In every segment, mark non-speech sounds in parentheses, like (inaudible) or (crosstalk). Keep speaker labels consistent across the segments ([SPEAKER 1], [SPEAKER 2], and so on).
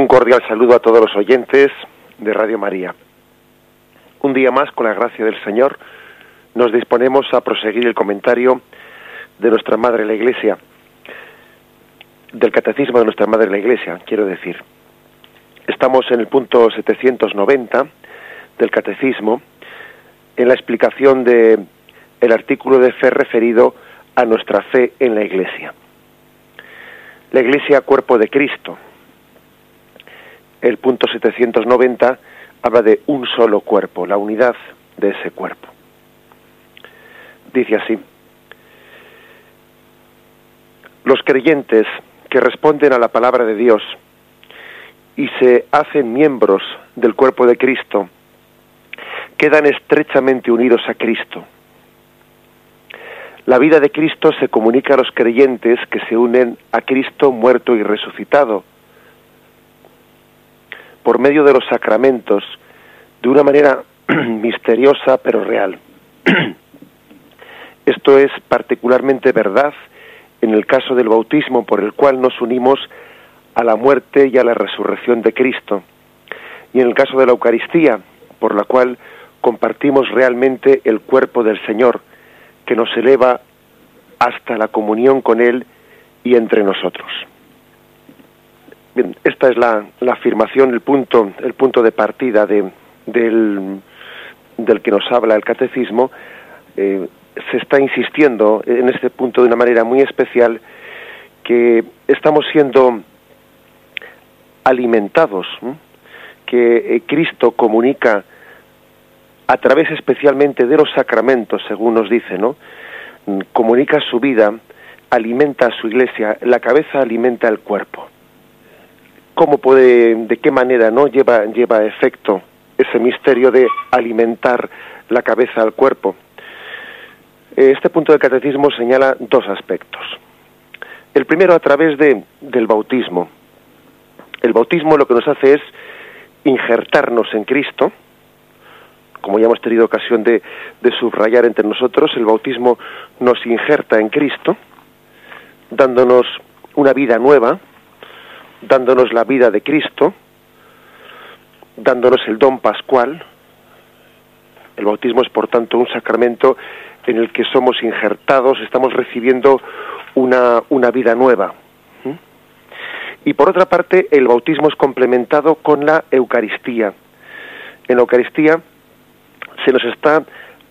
[SPEAKER 1] Un cordial saludo a todos los oyentes de Radio María. Un día más, con la gracia del Señor, nos disponemos a proseguir el comentario de nuestra Madre la Iglesia, del Catecismo de nuestra Madre la Iglesia, quiero decir. Estamos en el punto 790 del Catecismo, en la explicación de el artículo de fe referido a nuestra fe en la Iglesia. La Iglesia, cuerpo de Cristo. El punto 790 habla de un solo cuerpo, la unidad de ese cuerpo. Dice así, los creyentes que responden a la palabra de Dios y se hacen miembros del cuerpo de Cristo, quedan estrechamente unidos a Cristo. La vida de Cristo se comunica a los creyentes que se unen a Cristo muerto y resucitado por medio de los sacramentos de una manera (clears throat) misteriosa pero real. (clears throat) Esto es particularmente verdad en el caso del bautismo por el cual nos unimos a la muerte y a la resurrección de Cristo, y en el caso de la Eucaristía, por la cual compartimos realmente el cuerpo del Señor, que nos eleva hasta la comunión con Él y entre nosotros. Bien, esta es la, afirmación, el punto, el punto de partida de, del, del que nos habla el catecismo. Eh, se está insistiendo en este punto de una manera muy especial que estamos siendo alimentados, que eh, Cristo comunica a través especialmente de los sacramentos, según nos dice, ¿no? Comunica su vida, alimenta a su iglesia, la cabeza alimenta el cuerpo. ¿Cómo puede, de qué manera, no lleva, lleva efecto ese misterio de alimentar la cabeza al cuerpo? Este punto del catecismo señala dos aspectos. El primero a través de, del bautismo. El bautismo lo que nos hace es injertarnos en Cristo, como ya hemos tenido ocasión de, de, subrayar entre nosotros, el bautismo nos injerta en Cristo, dándonos una vida nueva, dándonos la vida de Cristo, dándonos el don pascual. El bautismo es, por tanto, un sacramento en el que somos injertados, estamos recibiendo una, una vida nueva. Y por otra parte, el bautismo es complementado con la Eucaristía. En la Eucaristía se nos está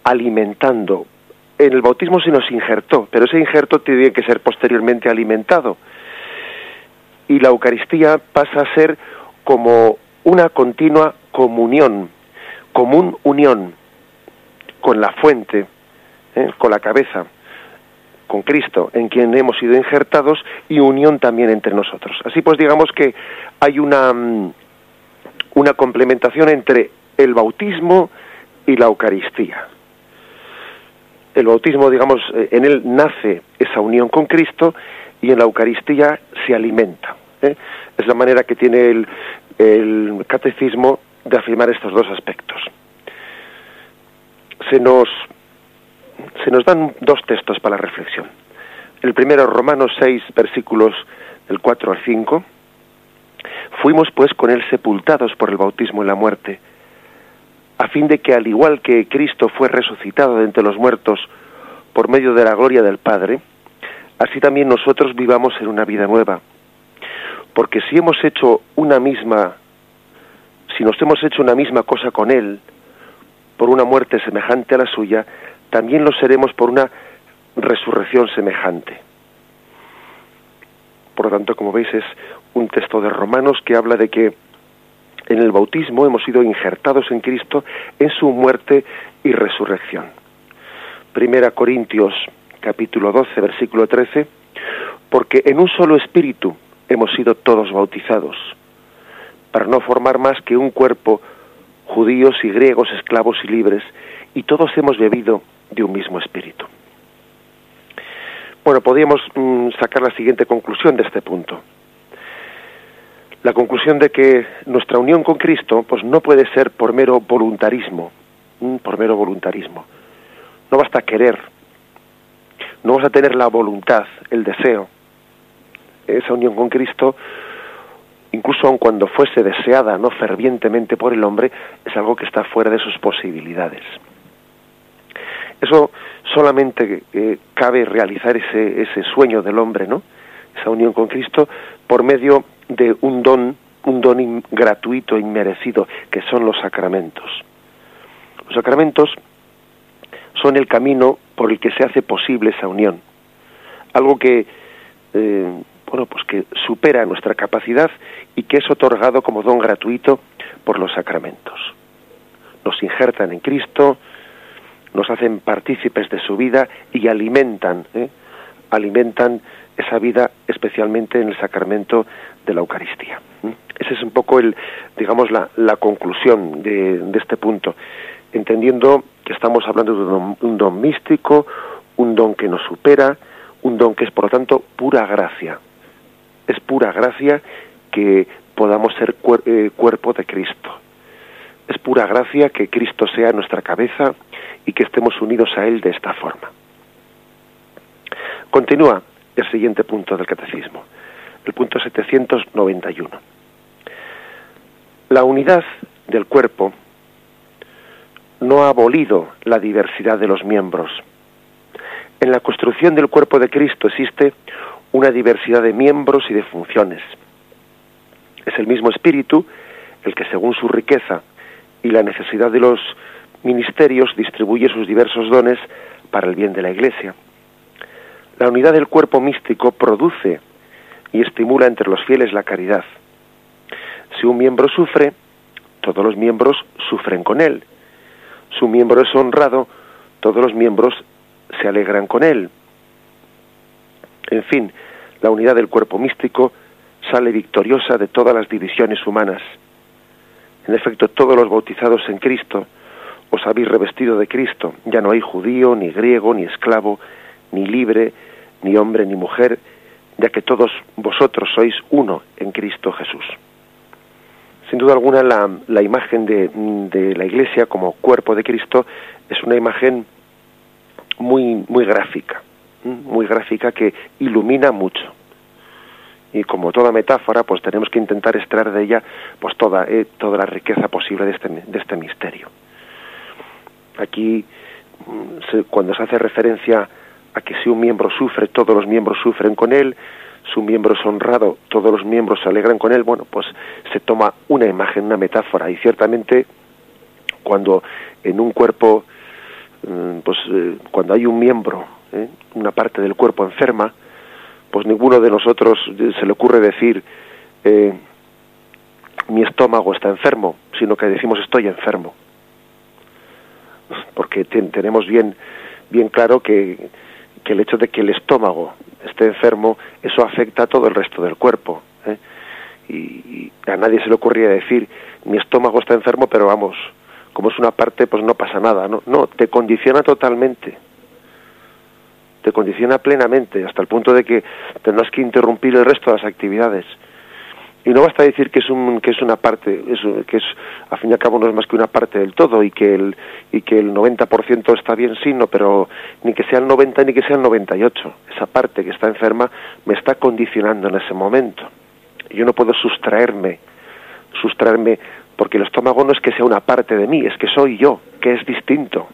[SPEAKER 1] alimentando. En el bautismo se nos injertó, pero ese injerto tiene que ser posteriormente alimentado. Y la Eucaristía pasa a ser como una continua comunión, común unión con la fuente, ¿eh? con la cabeza, con Cristo, en quien hemos sido injertados, y unión también entre nosotros. Así pues, digamos que hay una, mm, una complementación entre el bautismo y la Eucaristía. El bautismo, digamos, eh, en él nace esa unión con Cristo y en la Eucaristía se alimenta. ¿eh? Es la manera que tiene el, catecismo de afirmar estos dos aspectos. Se nos se nos dan dos textos para la reflexión. El primero, Romanos 6, versículos del 4 al 5. Fuimos pues con él sepultados por el bautismo en la muerte, a fin de que al igual que Cristo fue resucitado de entre los muertos por medio de la gloria del Padre, así también nosotros vivamos en una vida nueva. Porque si hemos hecho una misma, si nos hemos hecho una misma cosa con Él, por una muerte semejante a la suya, también lo seremos por una resurrección semejante. Por lo tanto, como veis, es un texto de Romanos que habla de que en el bautismo hemos sido injertados en Cristo en su muerte y resurrección. Primera Corintios capítulo 12, versículo 13, porque en un solo espíritu hemos sido todos bautizados, para no formar más que un cuerpo, judíos y griegos, esclavos y libres, y todos hemos bebido de un mismo espíritu. Bueno, podríamos mm, sacar la siguiente conclusión de este punto. La conclusión de que nuestra unión con Cristo pues no puede ser por mero voluntarismo, mm, por mero voluntarismo. No basta querer, no vamos a tener la voluntad, el deseo. Esa unión con Cristo incluso aun cuando fuese deseada no fervientemente por el hombre, es algo que está fuera de sus posibilidades. Eso solamente eh, cabe realizar ese, ese sueño del hombre, ¿no? Esa unión con Cristo por medio de un don, un don gratuito e inmerecido, que son los sacramentos. Los sacramentos son el camino por el que se hace posible esa unión. Algo que, eh, bueno, pues que supera nuestra capacidad y que es otorgado como don gratuito por los sacramentos. Nos injertan en Cristo, nos hacen partícipes de su vida y alimentan, ¿eh? alimentan esa vida especialmente en el sacramento de la Eucaristía. Esa es un poco el, digamos, la, la conclusión de, de, este punto, entendiendo que estamos hablando de un, un don místico, un don que nos supera, un don que es por lo tanto pura gracia. Es pura gracia que podamos ser eh, cuerpo de Cristo. Es pura gracia que Cristo sea nuestra cabeza y que estemos unidos a Él de esta forma. Continúa el siguiente punto del catecismo, el punto 791. La unidad del cuerpo no ha abolido la diversidad de los miembros. En la construcción del cuerpo de Cristo existe una diversidad de miembros y de funciones. Es el mismo espíritu el que según su riqueza y la necesidad de los ministerios distribuye sus diversos dones para el bien de la Iglesia. La unidad del cuerpo místico produce y estimula entre los fieles la caridad. Si un miembro sufre, todos los miembros sufren con él. Su miembro es honrado, todos los miembros se alegran con él. En fin, la unidad del cuerpo místico sale victoriosa de todas las divisiones humanas. En efecto, todos los bautizados en Cristo os habéis revestido de Cristo. Ya no hay judío, ni griego, ni esclavo, ni libre, ni hombre, ni mujer, ya que todos vosotros sois uno en Cristo Jesús. Sin duda alguna, la, la imagen de, de, la Iglesia como cuerpo de Cristo es una imagen muy, muy gráfica, muy gráfica que ilumina mucho. Y como toda metáfora, pues tenemos que intentar extraer de ella pues toda, eh, toda la riqueza posible de este, de este misterio. Aquí, mm, cuando se hace referencia a que si un miembro sufre, todos los miembros sufren con él, su miembro es honrado, todos los miembros se alegran con él, bueno, pues se toma una imagen, una metáfora, y ciertamente cuando en un cuerpo, mm, pues eh, cuando hay un miembro, ¿eh? una parte del cuerpo enferma, pues ninguno de nosotros se le ocurre decir eh, mi estómago está enfermo, sino que decimos estoy enfermo porque tenemos bien, bien claro que, que, el hecho de que el estómago esté enfermo, eso afecta a todo el resto del cuerpo. ¿eh? Y, a nadie se le ocurría decir, mi estómago está enfermo, pero vamos, como es una parte, pues no pasa nada. No, no te condiciona totalmente. Te condiciona plenamente, hasta el punto de que tendrás que interrumpir el resto de las actividades y no basta decir que es un que es una parte que es a fin y al cabo no es más que una parte del todo y que el y que el 90% está bien sí pero ni que sea el 90 ni que sea el 98 esa parte que está enferma me está condicionando en ese momento. Yo no puedo sustraerme sustraerme porque el estómago no es que sea una parte de mí es que soy yo que es distinto.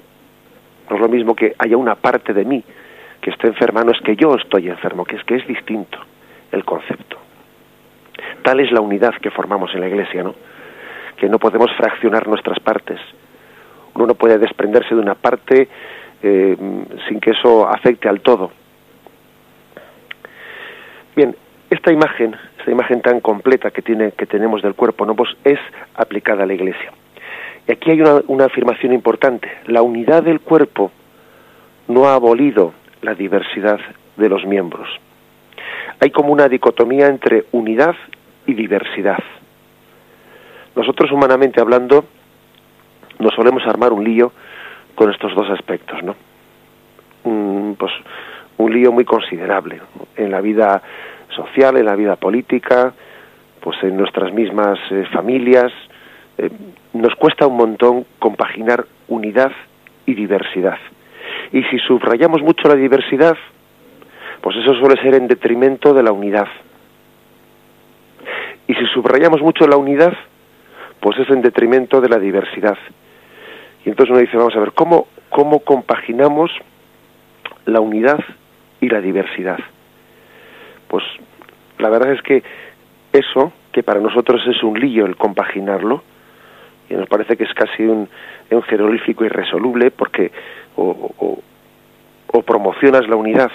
[SPEAKER 1] No es lo mismo que haya una parte de mí que esté enferma no es que yo estoy enfermo que es que es distinto el concepto Tal es la unidad que formamos en la Iglesia, ¿no? Que no podemos fraccionar nuestras partes. Uno no puede desprenderse de una parte eh, sin que eso afecte al todo. Bien, esta imagen, esta imagen tan completa que tiene, que tenemos del cuerpo, ¿no? Pues es aplicada a la Iglesia. Y aquí hay una, una afirmación importante. La unidad del cuerpo no ha abolido la diversidad de los miembros. Hay como una dicotomía entre unidad y diversidad. Nosotros humanamente hablando nos solemos armar un lío con estos dos aspectos, ¿no? Un, pues un lío muy considerable en la vida social, en la vida política, pues en nuestras mismas eh, familias. Eh, nos cuesta un montón compaginar unidad y diversidad. Y si subrayamos mucho la diversidad, pues eso suele ser en detrimento de la unidad. Y si subrayamos mucho la unidad, pues es en detrimento de la diversidad. Y entonces uno dice, vamos a ver, ¿cómo, cómo compaginamos la unidad y la diversidad? Pues la verdad es que eso, que para nosotros es un lío el compaginarlo, y nos parece que es casi un, un irresoluble, porque o, o promocionas la unidad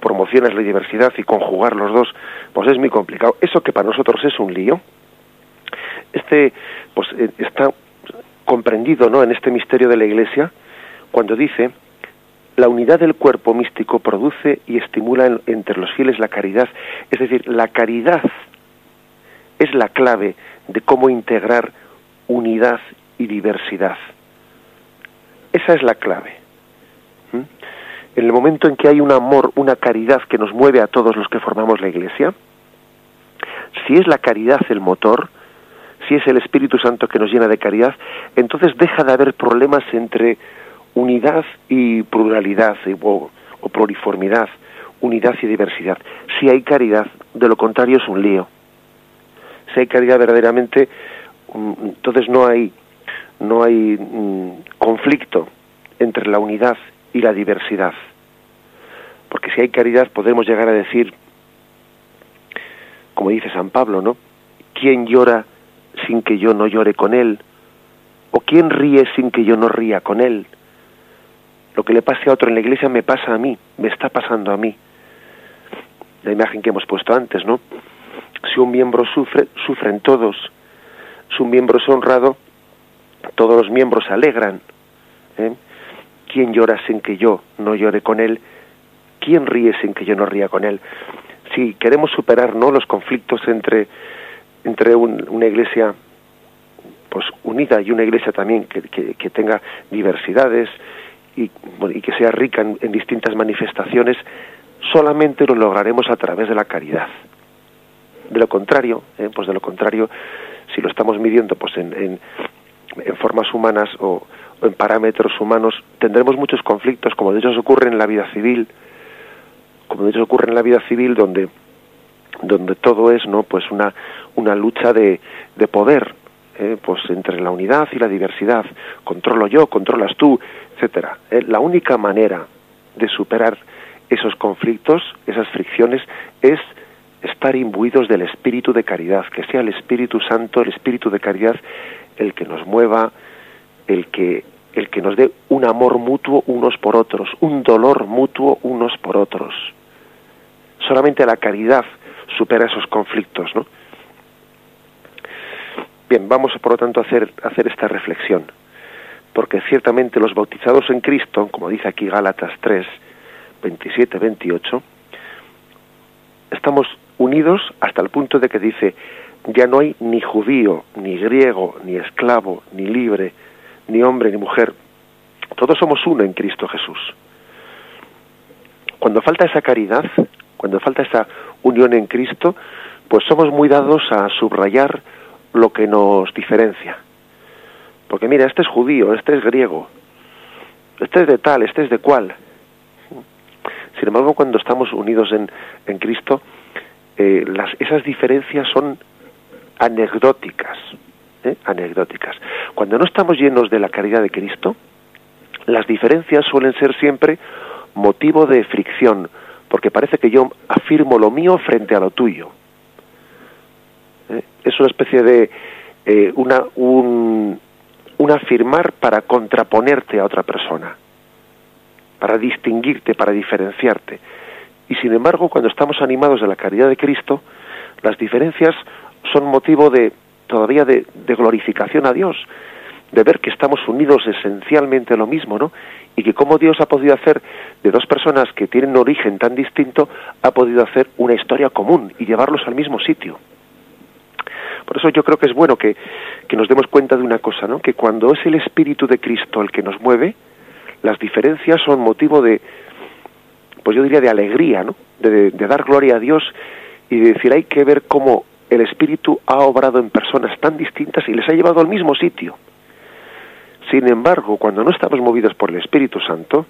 [SPEAKER 1] promocionas la diversidad y conjugar los dos, pues es muy complicado. Eso que para nosotros es un lío, este pues eh, está comprendido, ¿no? En este misterio de la Iglesia cuando dice la unidad del cuerpo místico produce y estimula entre los fieles la caridad, es decir, la caridad es la clave de cómo integrar unidad y diversidad. Esa es la clave. En el momento en que hay un amor, una caridad que nos mueve a todos los que formamos la Iglesia, si es la caridad el motor, si es el Espíritu Santo que nos llena de caridad, entonces deja de haber problemas entre unidad y pluralidad o, o pluriformidad, unidad y diversidad. Si hay caridad, de lo contrario es un lío. Si hay caridad verdaderamente, mm, entonces no hay no hay mm, conflicto entre la unidad y la diversidad. Porque si hay caridad podemos llegar a decir, como dice San Pablo, ¿no? ¿Quién llora sin que yo no llore con él? ¿O quién ríe sin que yo no ría con él? Lo que le pase a otro en la iglesia me pasa a mí, me está pasando a mí. La imagen que hemos puesto antes, ¿no? Si un miembro sufre, sufren todos. Si un miembro es honrado, todos los miembros se alegran. ¿eh? ¿Quién llora sin que yo no llore con él? ¿Quién ríe sin que yo no ría con él? Si queremos superar ¿no? los conflictos entre, entre una iglesia pues unida y una iglesia también que, que, tenga diversidades y, y, que sea rica en, distintas manifestaciones, solamente lo lograremos a través de la caridad. De lo contrario, ¿eh? pues de lo contrario, si lo estamos midiendo pues en, en, en formas humanas o, en parámetros humanos, tendremos muchos conflictos, como de hecho ocurre en la vida civil, como de hecho ocurre en la vida civil donde donde todo es no pues una una lucha de, de poder eh, pues entre la unidad y la diversidad. Controlo yo controlas tú etcétera eh, la única manera de superar esos conflictos esas fricciones es estar imbuidos del espíritu de caridad que sea el Espíritu Santo el espíritu de caridad el que nos mueva el que el que nos dé un amor mutuo unos por otros, un dolor mutuo unos por otros. Solamente la caridad supera esos conflictos, ¿no? Bien, vamos por lo tanto a hacer, hacer esta reflexión, porque ciertamente los bautizados en Cristo, como dice aquí Gálatas 3, 27, 28, estamos unidos hasta el punto de que dice, ya no hay ni judío, ni griego, ni esclavo, ni libre, ni hombre ni mujer. Todos somos uno en Cristo Jesús. Cuando falta esa caridad, cuando falta esa unión en Cristo, pues somos muy dados a subrayar lo que nos diferencia. Porque mira, este es judío, este es griego, este es de tal, este es de cual. Sin embargo, cuando estamos unidos en, en Cristo, eh, esas diferencias son anecdóticas, anecdóticas. Cuando no estamos llenos de la caridad de Cristo, las diferencias suelen ser siempre motivo de fricción, porque parece que yo afirmo lo mío frente a lo tuyo. ¿Eh? Es una especie de eh, una, un, un afirmar para contraponerte a otra persona, para distinguirte, para diferenciarte. Y sin embargo, cuando estamos animados de la caridad de Cristo, las diferencias son motivo de todavía de, glorificación a Dios, de ver que estamos unidos esencialmente lo mismo, ¿no? Y que como Dios ha podido hacer de dos personas que tienen origen tan distinto, ha podido hacer una historia común y llevarlos al mismo sitio. Por eso yo creo que es bueno que, que nos demos cuenta de una cosa, ¿no? Que cuando es el Espíritu de Cristo el que nos mueve, las diferencias son motivo de, pues yo diría de alegría, ¿no? De, de dar gloria a Dios y de decir hay que ver cómo el Espíritu ha obrado en personas tan distintas y les ha llevado al mismo sitio. Sin embargo, cuando no estamos movidos por el Espíritu Santo,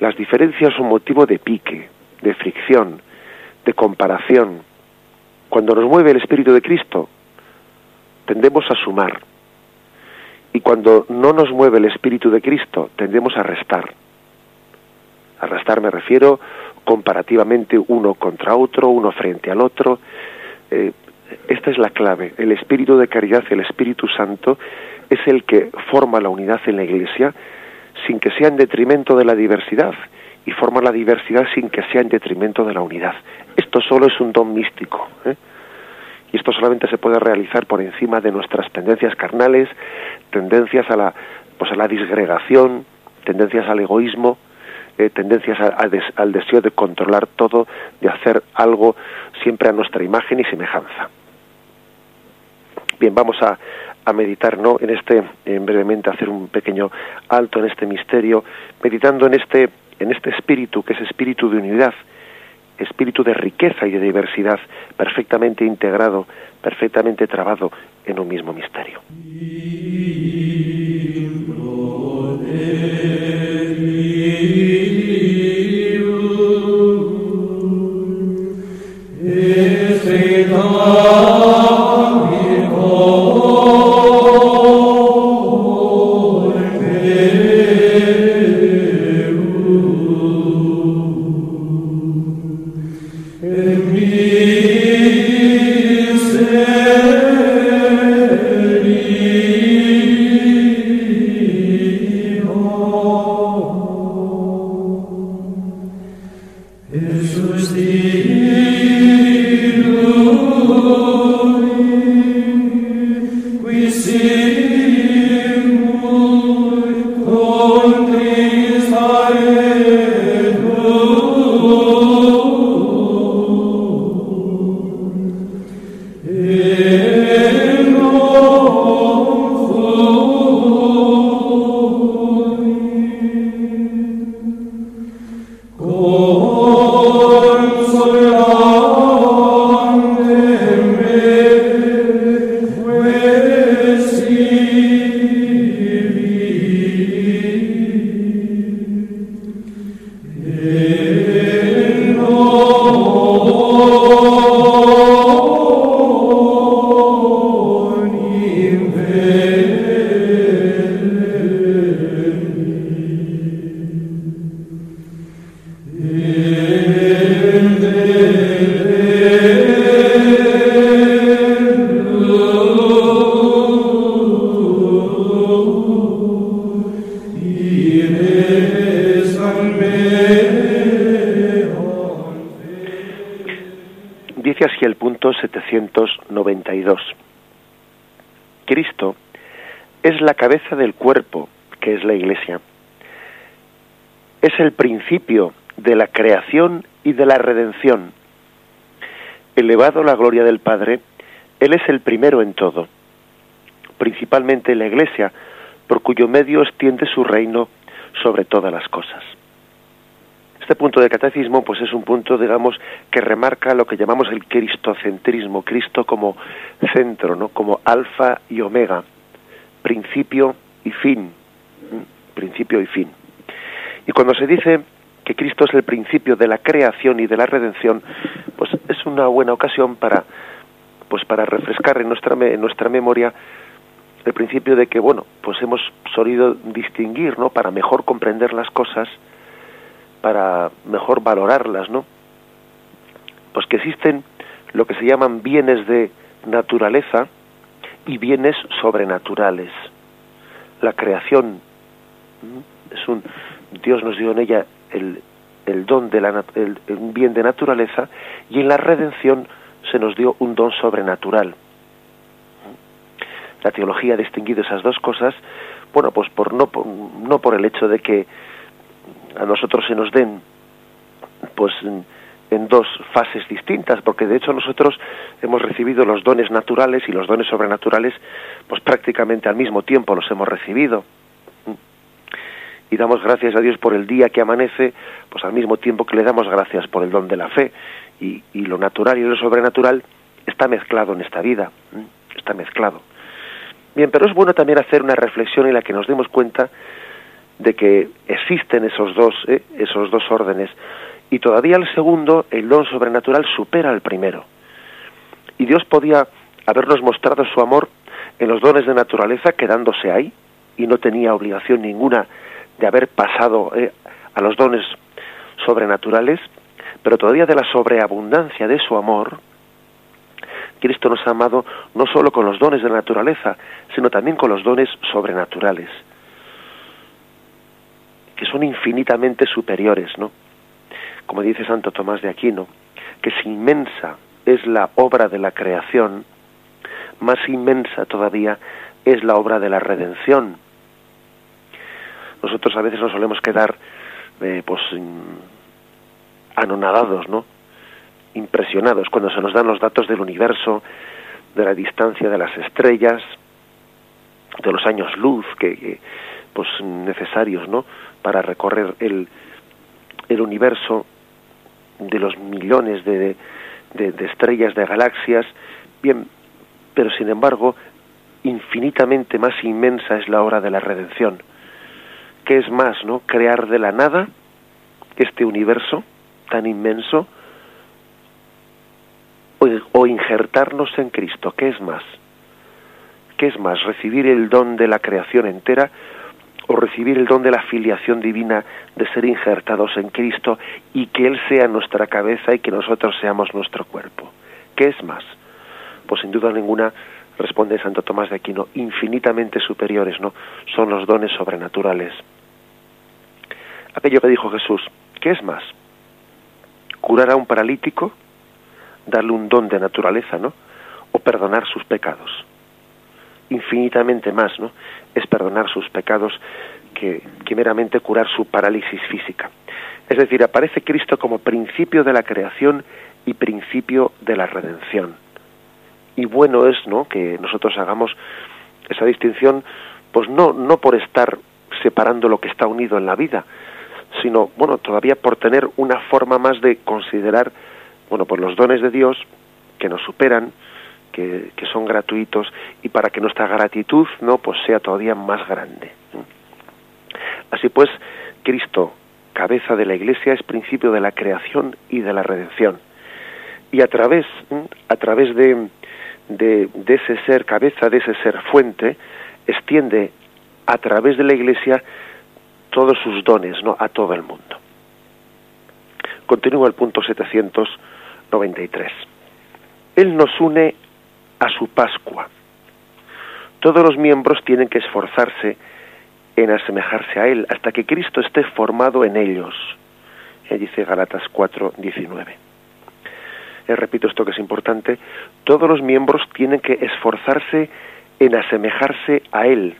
[SPEAKER 1] las diferencias son motivo de pique, de fricción, de comparación, Cuando nos mueve el Espíritu de Cristo, tendemos a sumar. Y cuando no nos mueve el Espíritu de Cristo, tendemos a restar. A restar me refiero comparativamente uno contra otro, uno frente al otro. Eh, esta es la clave. El Espíritu de caridad, el Espíritu Santo, es el que forma la unidad en la Iglesia sin que sea en detrimento de la diversidad y forma la diversidad sin que sea en detrimento de la unidad. Esto solo es un don místico. ¿eh? Y esto solamente se puede realizar por encima de nuestras tendencias carnales, tendencias a la, pues a la disgregación, tendencias al egoísmo, eh, tendencias al deseo de controlar todo, de hacer algo siempre a nuestra imagen y semejanza. Bien, vamos a, a meditar, ¿no? En este, en brevemente hacer un pequeño alto en este misterio, meditando en este, en este espíritu que es espíritu de unidad, espíritu de riqueza y de diversidad, perfectamente integrado, perfectamente trabado en un mismo misterio. Elevado la gloria del Padre, Él es el primero en todo, principalmente la Iglesia, por cuyo medio extiende su reino sobre todas las cosas. Este punto de catecismo, pues es un punto, digamos, que remarca lo que llamamos el cristocentrismo, Cristo como centro, ¿no? como alfa y omega, principio y fin, principio y fin. Y cuando se dice que Cristo es el principio de la creación y de la redención, pues es una buena ocasión para pues para refrescar en nuestra nuestra memoria el principio de que bueno, pues hemos solido distinguir, ¿no? Para mejor comprender las cosas, para mejor valorarlas, ¿no? Pues que existen lo que se llaman bienes de naturaleza y bienes sobrenaturales la creación es un Dios nos dio en ella el, don de la el, bien de naturaleza y en la redención se nos dio un don sobrenatural. La teología ha distinguido esas dos cosas, bueno, pues por no por, no por el hecho de que a nosotros se nos den pues en dos fases distintas, porque de hecho nosotros hemos recibido los dones naturales y los dones sobrenaturales, pues prácticamente al mismo tiempo los hemos recibido. Y damos gracias a Dios por el día que amanece, pues al mismo tiempo que le damos gracias por el don de la fe. Y, lo natural y lo sobrenatural está mezclado en esta vida, está mezclado. Bien, pero es bueno también hacer una reflexión en la que nos demos cuenta de que existen esos dos, ¿eh? esos dos órdenes y todavía el segundo, el don sobrenatural, supera al primero. Y Dios podía habernos mostrado su amor en los dones de naturaleza quedándose ahí y no tenía obligación ninguna de haber pasado eh, a los dones sobrenaturales, pero todavía de la sobreabundancia de su amor, Cristo nos ha amado no solo con los dones de la naturaleza, sino también con los dones sobrenaturales, que son infinitamente superiores, ¿no? Como dice Santo Tomás de Aquino, que si inmensa es la obra de la creación, más inmensa todavía es la obra de la redención. Nosotros a veces nos solemos quedar eh, pues anonadados, ¿no? impresionados cuando se nos dan los datos del universo, de la distancia de las estrellas, de los años luz que, pues necesarios, ¿no? para recorrer el, el universo de los millones de, de estrellas, de galaxias, bien, pero sin embargo, infinitamente más inmensa es la hora de la redención. ¿Qué es más, no? Crear de la nada este universo tan inmenso o, injertarnos en Cristo. ¿Qué es más? ¿Qué es más? ¿Recibir el don de la creación entera o recibir el don de la filiación divina de ser injertados en Cristo y que Él sea nuestra cabeza y que nosotros seamos nuestro cuerpo? ¿Qué es más? Pues sin duda ninguna, responde Santo Tomás de Aquino, infinitamente superiores, ¿no? Son los dones sobrenaturales. Aquello que dijo Jesús, ¿qué es más? ¿Curar a un paralítico? darle un don de naturaleza, ¿no? O perdonar sus pecados. Infinitamente más, ¿no? Es perdonar sus pecados que, que meramente curar su parálisis física. Es decir, aparece Cristo como principio de la creación y principio de la redención. Y bueno es, ¿no?, que nosotros hagamos esa distinción, pues no, no por estar separando lo que está unido en la vida, sino, bueno, todavía por tener una forma más de considerar bueno, pues los dones de Dios que nos superan, que, que son gratuitos y para que nuestra gratitud no pues sea todavía más grande. Así pues, Cristo, cabeza de la Iglesia, es principio de la creación y de la redención. Y a través, a través de, de, de ese ser cabeza, de ese ser fuente, extiende a través de la Iglesia todos sus dones, ¿no? a todo el mundo. Continúa el punto 700 93. Él nos une a su Pascua. Todos los miembros tienen que esforzarse en asemejarse a Él hasta que Cristo esté formado en ellos. Y dice Galatas 4, 19. Eh, repito esto que es importante. Todos los miembros tienen que esforzarse en asemejarse a Él,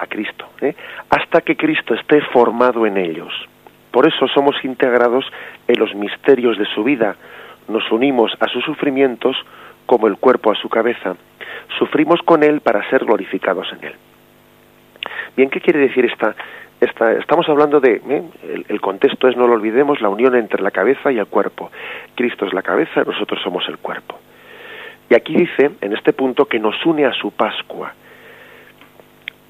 [SPEAKER 1] a Cristo, ¿eh? hasta que Cristo esté formado en ellos. Por eso somos integrados en los misterios de su vida, nos unimos a sus sufrimientos como el cuerpo a su cabeza, sufrimos con él para ser glorificados en él. Bien, ¿qué quiere decir esta? esta estamos hablando de, ¿eh? el, el, contexto es, no lo olvidemos, la unión entre la cabeza y el cuerpo. Cristo es la cabeza, nosotros somos el cuerpo. Y aquí dice, en este punto, que nos une a su Pascua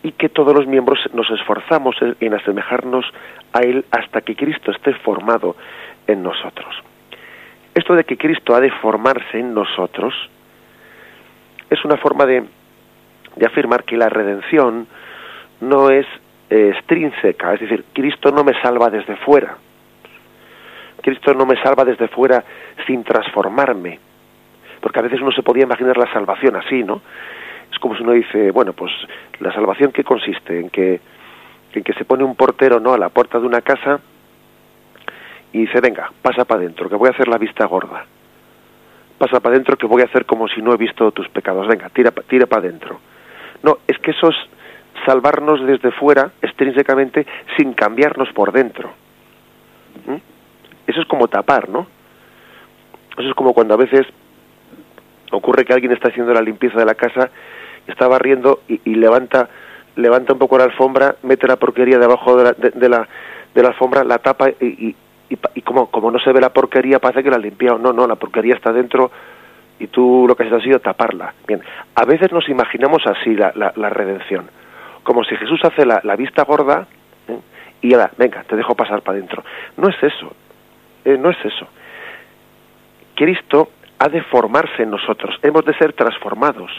[SPEAKER 1] y que todos los miembros nos esforzamos en asemejarnos a Él hasta que Cristo esté formado en nosotros. Esto de que Cristo ha de formarse en nosotros es una forma de, de afirmar que la redención no es eh, extrínseca, es decir, Cristo no me salva desde fuera. Cristo no me salva desde fuera sin transformarme. Porque a veces uno se podía imaginar la salvación así, ¿no? Es como si uno dice, bueno, pues la salvación qué consiste en que en que se pone un portero, ¿no?, a la puerta de una casa y dice, venga, pasa para adentro, que voy a hacer la vista gorda. Pasa para adentro que voy a hacer como si no he visto tus pecados. Venga, tira, tira para adentro. No, es que eso es salvarnos desde fuera, extrínsecamente, sin cambiarnos por dentro. ¿Mm? Eso es como tapar, ¿no? Eso es como cuando a veces ocurre que alguien está haciendo la limpieza de la casa, está barriendo y, y levanta levanta un poco la alfombra, mete la porquería debajo de la, de, la, de la alfombra, la tapa y, y, y como, como no se ve la porquería, parece que la ha limpiado. No, no, la porquería está dentro y tú lo que has sido taparla. Bien, a veces nos imaginamos así la, la, la redención, como si Jesús hace la, la vista gorda ¿eh? y ya, venga, te dejo pasar para adentro. No es eso, eh, no es eso. Cristo ha de formarse en nosotros, hemos de ser transformados.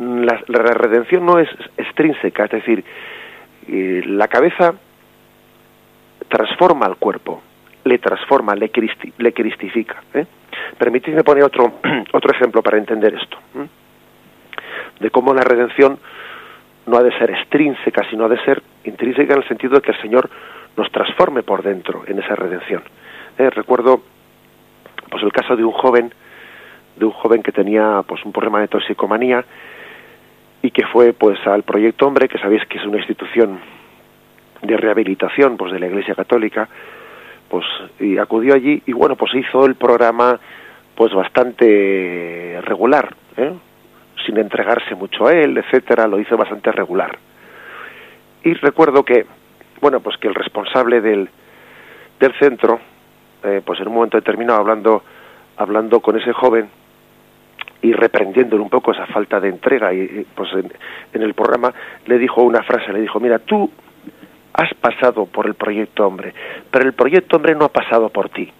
[SPEAKER 1] La, redención no es extrínseca, es decir, eh, la cabeza transforma al cuerpo, le transforma, le, le cristifica. ¿eh? Permitidme poner otro, (clears throat) otro ejemplo para entender esto, de cómo la redención no ha de ser extrínseca, sino ha de ser intrínseca en el sentido de que el Señor nos transforme por dentro en esa redención. ¿Eh? Recuerdo pues el caso de un joven, de un joven que tenía pues un problema de toxicomanía y que fue pues al Proyecto Hombre, que sabéis que es una institución de rehabilitación pues de la Iglesia Católica, pues y acudió allí y bueno pues hizo el programa pues bastante regular ¿eh? sin entregarse mucho a él etcétera lo hizo bastante regular y recuerdo que bueno pues que el responsable del del centro eh, pues en un momento determinado hablando hablando con ese joven y reprendiéndole un poco esa falta de entrega y pues en, en el programa le dijo una frase le dijo mira tú has pasado por el proyecto hombre, pero el proyecto hombre no ha pasado por ti.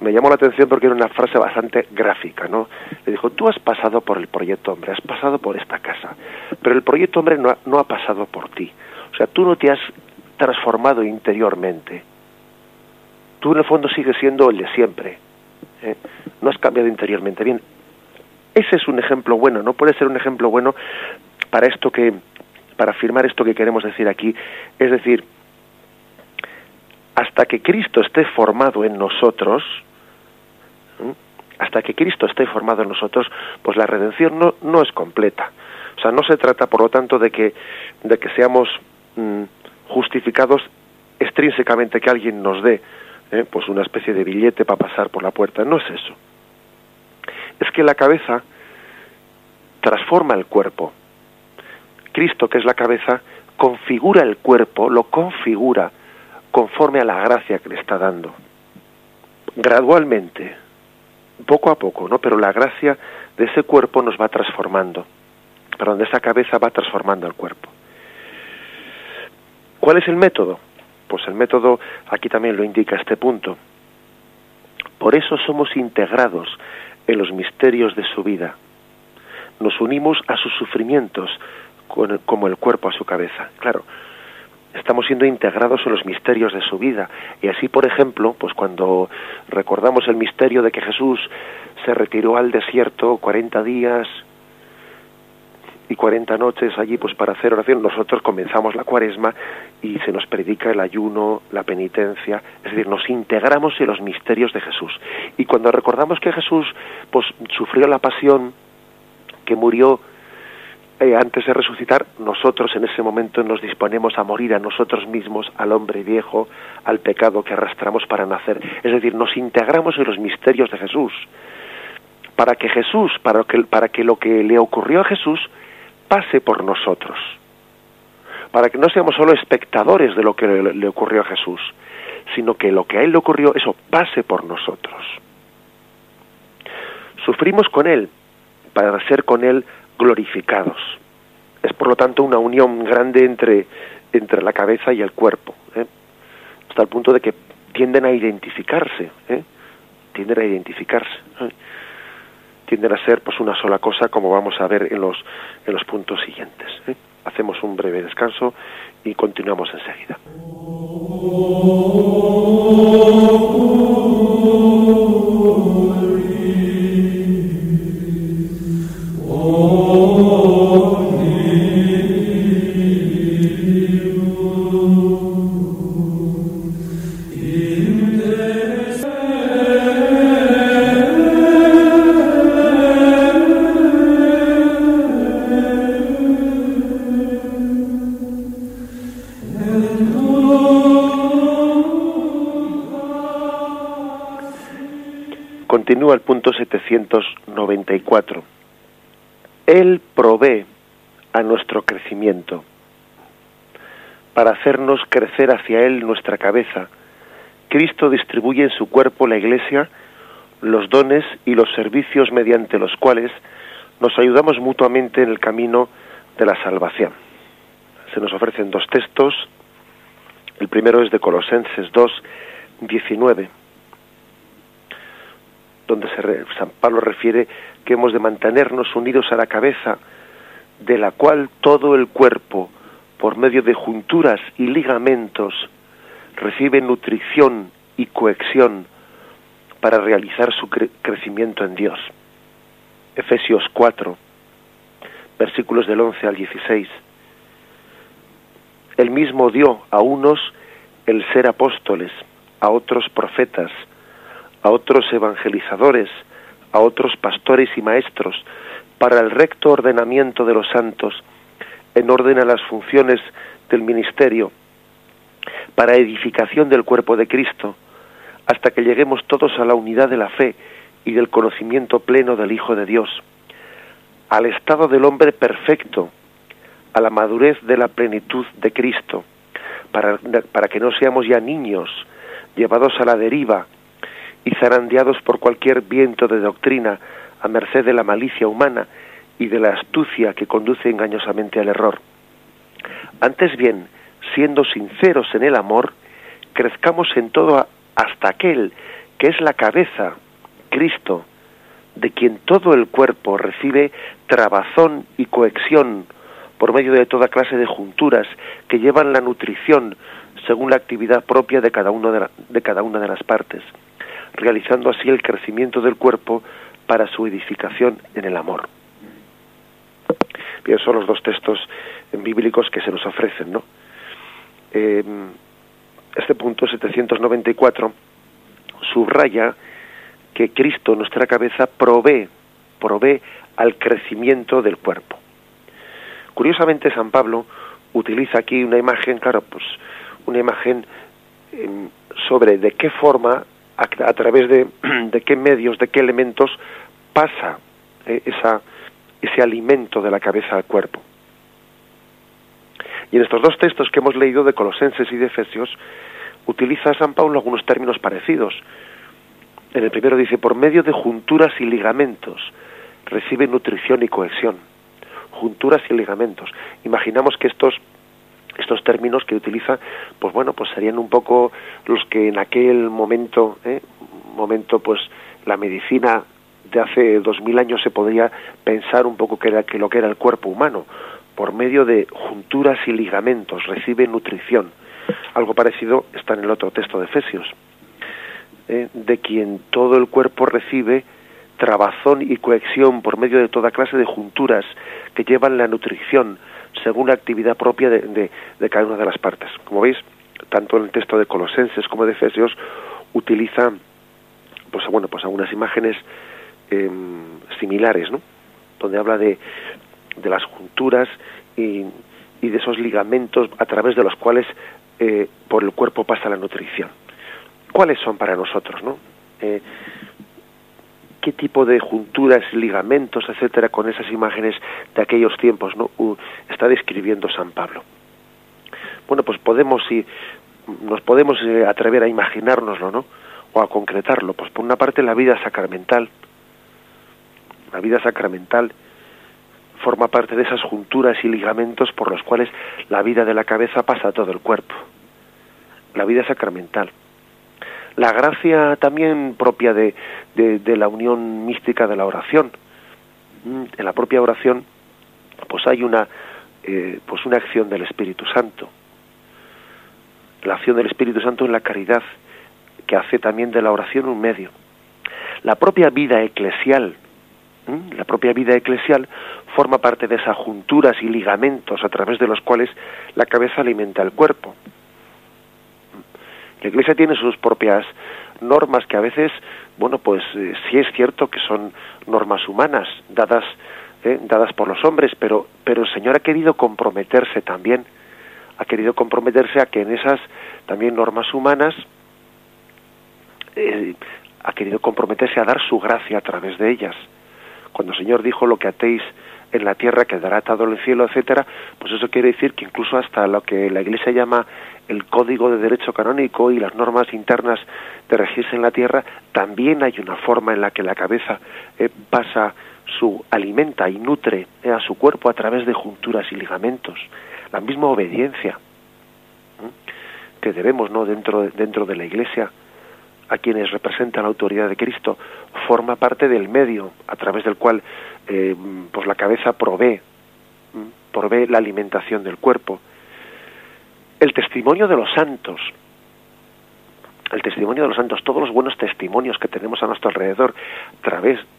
[SPEAKER 1] Me llamó la atención porque era una frase bastante gráfica, ¿no? Le dijo, tú has pasado por el proyecto hombre, has pasado por esta casa, pero el proyecto hombre no ha, no ha pasado por ti. O sea, tú no te has transformado interiormente. Tú en el fondo sigues siendo el de siempre. ¿eh? No has cambiado interiormente. Bien, ese es un ejemplo bueno, ¿no? Puede ser un ejemplo bueno para esto que, para afirmar esto que queremos decir aquí. Es decir, hasta que Cristo esté formado en nosotros, hasta que Cristo esté formado en nosotros, pues la redención no, no es completa. O sea, no se trata, por lo tanto, de que, de que seamos mm, justificados extrínsecamente, que alguien nos dé ¿eh? pues una especie de billete para pasar por la puerta. No es eso. Es que la cabeza transforma el cuerpo. Cristo, que es la cabeza, configura el cuerpo, lo configura conforme a la gracia que le está dando. Gradualmente, poco a poco, ¿no? Pero la gracia de ese cuerpo nos va transformando. Perdón, de esa cabeza va transformando el cuerpo. ¿Cuál es el método? Pues el método aquí también lo indica este punto. Por eso somos integrados en los misterios de su vida. Nos unimos a sus sufrimientos, como el cuerpo a su cabeza. Claro, estamos siendo integrados en los misterios de su vida. Y así, por ejemplo, pues cuando recordamos el misterio de que Jesús se retiró al desierto 40 días y 40 noches allí pues para hacer oración, nosotros comenzamos la cuaresma y se nos predica el ayuno, la penitencia, es decir, nos integramos en los misterios de Jesús. Y cuando recordamos que Jesús pues sufrió la pasión, que murió eh, antes de resucitar, nosotros en ese momento nos disponemos a morir a nosotros mismos, al hombre viejo, al pecado que arrastramos para nacer. Es decir, nos integramos en los misterios de Jesús. Para que Jesús, para que, para que lo que le ocurrió a Jesús pase por nosotros. Para que no seamos solo espectadores de lo que le, ocurrió a Jesús, sino que lo que a Él le ocurrió, eso pase por nosotros. Sufrimos con Él para ser con Él glorificados. Es por lo tanto una unión grande entre, entre la cabeza y el cuerpo, ¿eh? hasta el punto de que tienden a identificarse, ¿eh? tienden a identificarse, ¿eh? Tienden a ser pues una sola cosa, como vamos a ver en los en los puntos siguientes. Hacemos un breve descanso y continuamos enseguida. 794. Él provee a nuestro crecimiento para hacernos crecer hacia Él nuestra cabeza. Cristo distribuye en su cuerpo, la Iglesia, los dones y los servicios mediante los cuales nos ayudamos mutuamente en el camino de la salvación. Se nos ofrecen dos textos. El primero es de Colosenses 2, 19 donde San Pablo refiere que hemos de mantenernos unidos a la cabeza, de la cual todo el cuerpo, por medio de junturas y ligamentos, recibe nutrición y cohesión para realizar su crecimiento en Dios. Efesios 4, versículos del 11 al 16. Él mismo dio a unos el ser apóstoles, a otros profetas, a otros evangelizadores, a otros pastores y maestros, para el recto ordenamiento de los santos, en orden a las funciones del ministerio, para edificación del cuerpo de Cristo, hasta que lleguemos todos a la unidad de la fe y del conocimiento pleno del Hijo de Dios, al estado del hombre perfecto, a la madurez de la plenitud de Cristo, para, para que no seamos ya niños, llevados a la deriva y zarandeados por cualquier viento de doctrina, a merced de la malicia humana y de la astucia que conduce engañosamente al error. Antes bien, siendo sinceros en el amor, crezcamos en todo hasta aquel que es la cabeza, Cristo, de quien todo el cuerpo recibe trabazón y cohesión por medio de toda clase de junturas que llevan la nutrición según la actividad propia de cada, uno de, cada una de las partes, realizando así el crecimiento del cuerpo para su edificación en el amor. Bien, son los dos textos bíblicos que se nos ofrecen, ¿no? Eh, este punto 794 subraya que Cristo, nuestra cabeza, provee, provee al crecimiento del cuerpo. Curiosamente, San Pablo utiliza aquí una imagen, claro, pues una imagen em, sobre de qué forma, a, través de, (clears throat) de, qué medios, de qué elementos pasa eh, esa, ese alimento de la cabeza al cuerpo. Y en estos dos textos que hemos leído de Colosenses y de Efesios, utiliza San Pablo algunos términos parecidos. En el primero dice, por medio de junturas y ligamentos recibe nutrición y cohesión. Junturas y ligamentos. Imaginamos que estos estos términos que utiliza, pues bueno, pues serían un poco los que en aquel momento, ¿eh? momento, pues la medicina de hace dos mil años se podía pensar un poco que era que lo que era el cuerpo humano, por medio de junturas y ligamentos recibe nutrición. Algo parecido está en el otro texto de Efesios, ¿eh? de quien todo el cuerpo recibe trabazón y cohesión por medio de toda clase de junturas que llevan la nutrición según la actividad propia de, cada una de las partes. Como veis, tanto en el texto de Colosenses como de Efesios utiliza pues bueno pues algunas imágenes em, similares, ¿no? donde habla de, de las junturas y, y de esos ligamentos a través de los cuales eh, por el cuerpo pasa la nutrición. ¿Cuáles son para nosotros, no? Eh, ¿Qué tipo de junturas, ligamentos, etcétera, con esas imágenes de aquellos tiempos, no? está describiendo San Pablo. Bueno, pues podemos y nos podemos eh, atrever a imaginárnoslo, ¿no? O a concretarlo. Pues por una parte la vida sacramental, la vida sacramental forma parte de esas junturas y ligamentos por los cuales la vida de la cabeza pasa a todo el cuerpo. La vida sacramental. La gracia también propia de, de, la unión mística de la oración. Mm, en la propia oración, pues hay una, eh, pues una acción del Espíritu Santo. La acción del Espíritu Santo en la caridad, que hace también de la oración un medio. La propia vida eclesial, la propia vida eclesial forma parte de esas junturas y ligamentos a través de los cuales la cabeza alimenta el cuerpo. La Iglesia tiene sus propias normas que a veces, bueno, pues eh, sí es cierto que son normas humanas dadas eh, dadas por los hombres, pero pero el Señor ha querido comprometerse también, ha querido comprometerse a que en esas también normas humanas eh, ha querido comprometerse a dar su gracia a través de ellas. Cuando el Señor dijo lo que atéis en la tierra quedará atado en el cielo, etcétera, pues eso quiere decir que incluso hasta lo que la Iglesia llama el código de derecho canónico y las normas internas de regirse en la tierra, también hay una forma en la que la cabeza eh, pasa su alimenta y nutre eh, a su cuerpo a través de junturas y ligamentos, la misma obediencia que debemos no dentro dentro de la Iglesia a quienes representan la autoridad de Cristo, forma parte del medio a través del cual eh, pues la cabeza provee, provee la alimentación del cuerpo. El testimonio de los santos, el testimonio de los santos, todos los buenos testimonios que tenemos a nuestro alrededor,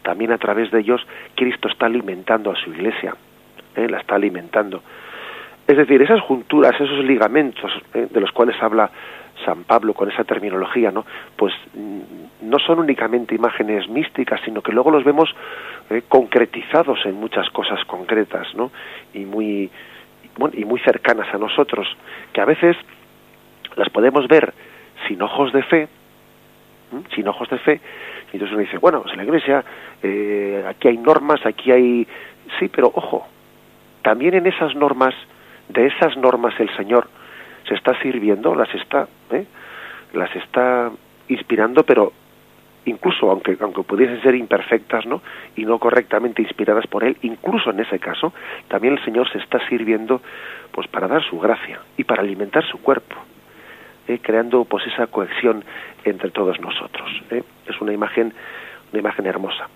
[SPEAKER 1] también a través de ellos, Cristo está alimentando a su iglesia, ¿eh? la está alimentando. Es decir, esas junturas, esos ligamentos ¿eh? de los cuales habla San Pablo con esa terminología, ¿no? Pues mm, no son únicamente imágenes místicas, sino que luego los vemos ¿eh? concretizados en muchas cosas concretas, ¿no? Y muy bueno, y muy cercanas a nosotros, que a veces las podemos ver sin ojos de fe, sin ojos de fe, y entonces uno dice, bueno, pues en la iglesia eh, aquí hay normas, aquí hay... Sí, pero ojo, también en esas normas, de esas normas el Señor se está sirviendo, las está, ¿eh? las está inspirando, pero incluso aunque aunque pudiesen ser imperfectas, ¿no? y no correctamente inspiradas por él, incluso en ese caso, también el Señor se está sirviendo pues para dar su gracia y para alimentar su cuerpo. ¿eh? creando pues esa cohesión entre todos nosotros. ¿eh? Es una imagen, una imagen hermosa.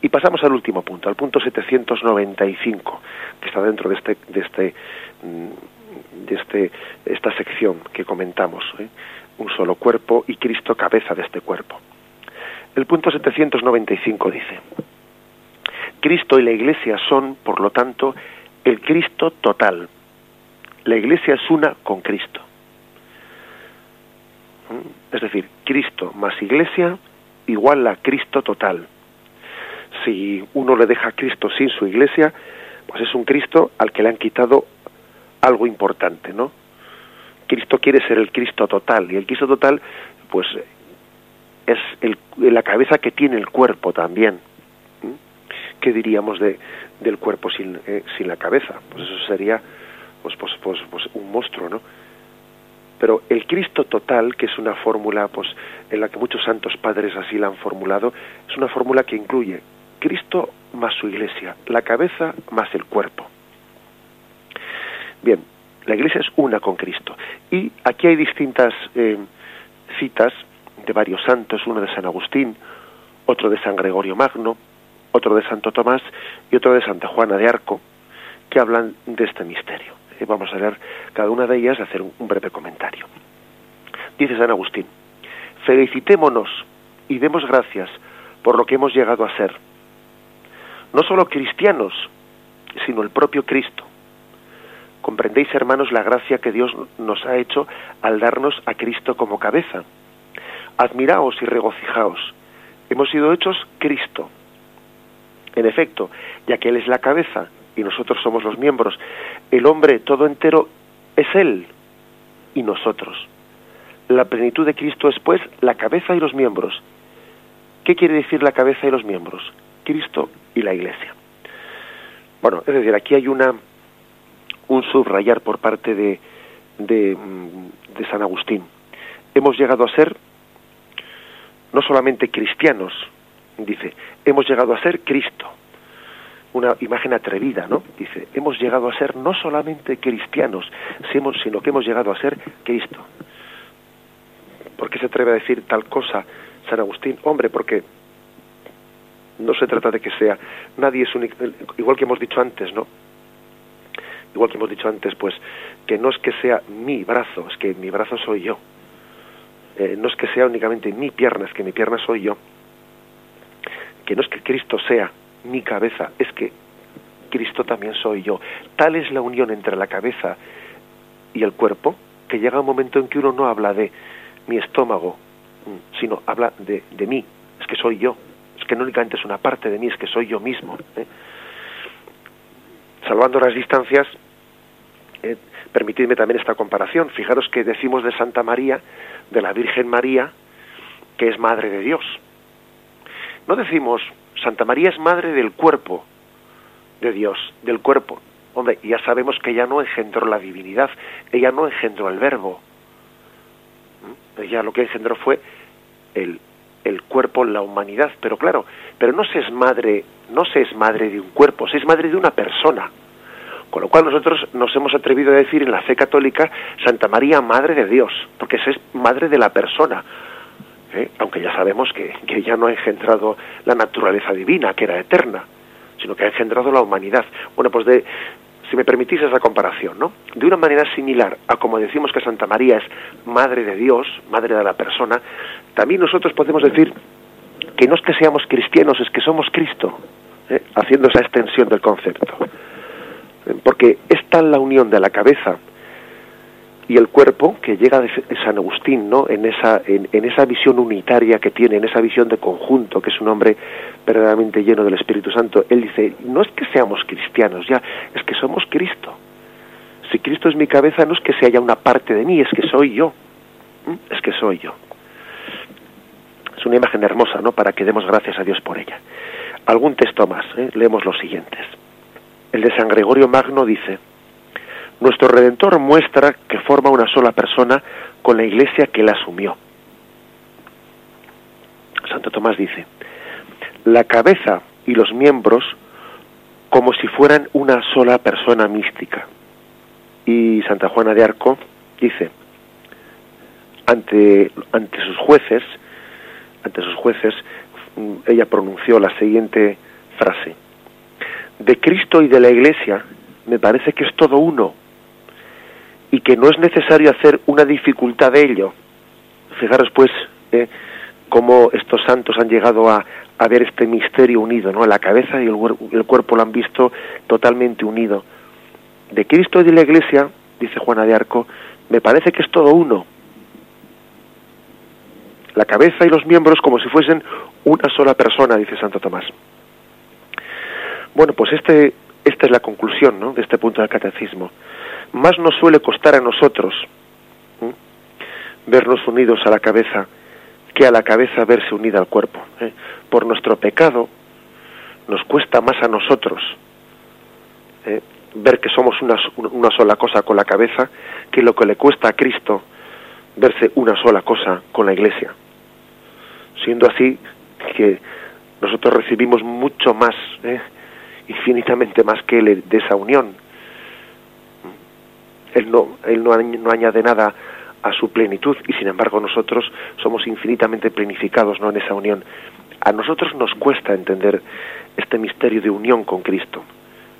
[SPEAKER 1] Y pasamos al último punto, al punto 795, que está dentro de este, de este, mm, de este, esta sección que comentamos, ¿eh? Un solo cuerpo y Cristo cabeza de este cuerpo. El punto 795 dice: Cristo y la Iglesia son, por lo tanto, el Cristo total. La Iglesia es una con Cristo. Es decir, Cristo más iglesia igual a Cristo total. Si uno le deja a Cristo sin su iglesia, pues es un Cristo al que le han quitado algo importante, ¿no? Cristo quiere ser el Cristo total y el Cristo total, pues es el, la cabeza que tiene el cuerpo también. ¿Qué diríamos de, del cuerpo sin, eh, sin la cabeza? Pues eso sería pues, pues, pues, pues un monstruo, ¿no? Pero el Cristo total, que es una fórmula pues, en la que muchos santos padres así la han formulado, es una fórmula que incluye Cristo más su iglesia, la cabeza más el cuerpo. Bien, la iglesia es una con Cristo. Y aquí hay distintas eh, citas de varios santos, uno de San Agustín, otro de San Gregorio Magno, otro de Santo Tomás y otro de Santa Juana de Arco, que hablan de este misterio vamos a leer cada una de ellas y hacer un, breve comentario. Dice San Agustín, felicitémonos y demos gracias por lo que hemos llegado a ser. No solo cristianos, sino el propio Cristo. Comprendéis, hermanos, la gracia que Dios nos ha hecho al darnos a Cristo como cabeza. Admiraos y regocijaos. Hemos sido hechos Cristo. En efecto, ya que Él es la cabeza y nosotros somos los miembros. El hombre todo entero es Él y nosotros. La plenitud de Cristo es pues la cabeza y los miembros. ¿Qué quiere decir la cabeza y los miembros? Cristo y la Iglesia. Bueno, es decir, aquí hay una un subrayar por parte de, de, de San Agustín. Hemos llegado a ser no solamente cristianos, dice, hemos llegado a ser Cristo una imagen atrevida, ¿no? Dice, hemos llegado a ser no solamente cristianos, sino que hemos llegado a ser Cristo. ¿Por qué se atreve a decir tal cosa San Agustín? Hombre, porque no se trata de que sea, nadie es único, igual que hemos dicho antes, ¿no? Igual que hemos dicho antes, pues, que no es que sea mi brazo, es que mi brazo soy yo. Eh, no es que sea únicamente mi pierna, es que mi pierna soy yo. Que no es que Cristo sea mi cabeza, es que Cristo también soy yo. Tal es la unión entre la cabeza y el cuerpo que llega un momento en que uno no habla de mi estómago, mm, sino habla de, de mí, es que soy yo, es que no únicamente es una parte de mí, es que soy yo mismo. ¿eh? Salvando las distancias, eh, permitidme también esta comparación. Fijaros que decimos de Santa María, de la Virgen María, que es Madre de Dios. No decimos Santa María es madre del cuerpo de Dios, del cuerpo. Ya sabemos que ella no engendró la divinidad, ella no engendró el verbo. ¿Mm? Ella lo que engendró fue el, el cuerpo, la humanidad. Pero claro, pero no es madre, no se es madre de un cuerpo, se es madre de una persona. Con lo cual nosotros nos hemos atrevido a decir en la fe católica Santa María, Madre de Dios, porque es madre de la persona, ¿eh? aunque ya sabemos que, que ya no ha engendrado la naturaleza divina, que era eterna, sino que ha engendrado la humanidad. Bueno, pues de, si me permitís esa comparación, ¿no? De una manera similar a como decimos que Santa María es madre de Dios, madre de la persona, también nosotros podemos decir que no es que seamos cristianos, es que somos Cristo, ¿eh? haciendo esa extensión del concepto. Porque es la unión de la cabeza y el cuerpo que llega de San Agustín, ¿no? En esa, en, esa visión unitaria que tiene, en esa visión de conjunto, que es un hombre verdaderamente lleno del Espíritu Santo. Él dice, no es que seamos cristianos ya, es que somos Cristo. Si Cristo es mi cabeza, no es que se haya una parte de mí, es que soy yo. Es que soy yo. Es una imagen hermosa, ¿no? Para que demos gracias a Dios por ella. Algún texto más, ¿eh? leemos los siguientes. El de San Gregorio Magno dice, nuestro Redentor muestra que forma una sola persona con la iglesia que la asumió. Santo Tomás dice, la cabeza y los miembros como si fueran una sola persona mística. Y Santa Juana de Arco dice, ante, ante sus jueces, ante sus jueces, mm, ella pronunció la siguiente frase, de Cristo y de la Iglesia me parece que es todo uno y que no es necesario hacer una dificultad de ello. Fijaros pues eh, cómo estos santos han llegado a, ver este misterio unido, ¿no? La cabeza y el, el, cuerpo lo han visto totalmente unido. De Cristo y de la Iglesia, dice Juana de Arco, me parece que es todo uno. La cabeza y los miembros como si fuesen una sola persona, dice Santo Tomás. Bueno, pues este, esta es la conclusión ¿no? de este punto del catecismo más nos suele costar a nosotros vernos unidos a la cabeza que a la cabeza verse unida al cuerpo. ¿eh? Por nuestro pecado nos cuesta más a nosotros ¿eh? ver que somos una, una sola cosa con la cabeza que lo que le cuesta a Cristo verse una sola cosa con la Iglesia. Siendo así que nosotros recibimos mucho más, ¿eh? Infinitamente más que él de esa unión él no, él no, añade nada a su plenitud y sin embargo nosotros somos infinitamente plenificados ¿no? en esa unión. A nosotros nos cuesta entender este misterio de unión con Cristo,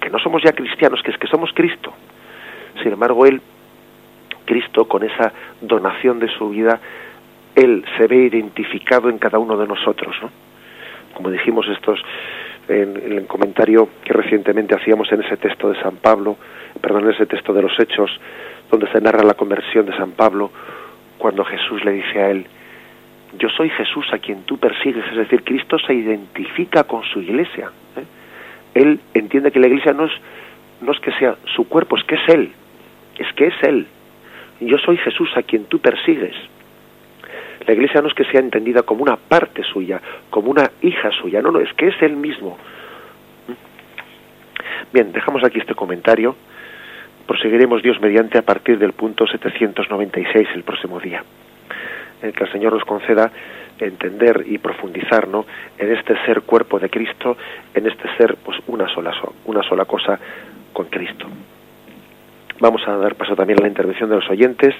[SPEAKER 1] que no somos ya cristianos, que es que somos Cristo. Sin embargo, Él, Cristo, con esa donación de su vida, Él se ve identificado en cada uno de nosotros. ¿no? Como dijimos estos en, el comentario que recientemente hacíamos en ese texto de San Pablo, perdón, en ese texto de los Hechos, donde se narra la conversión de San Pablo, cuando Jesús le dice a él, yo soy Jesús a quien tú persigues, es decir, Cristo se identifica con su iglesia. ¿eh? Él entiende que la iglesia no es, no es que sea su cuerpo, es que es Él, es que es Él. Yo soy Jesús a quien tú persigues. La iglesia no es que sea entendida como una parte suya, como una hija suya, no, no, es que es Él mismo. Bien, dejamos aquí este comentario. Proseguiremos Dios mediante a partir del punto 796 el próximo día. En que el Señor nos conceda entender y profundizar ¿no? en este ser cuerpo de Cristo, en este ser pues una sola, una sola cosa con Cristo. Vamos a dar paso también a la intervención de los oyentes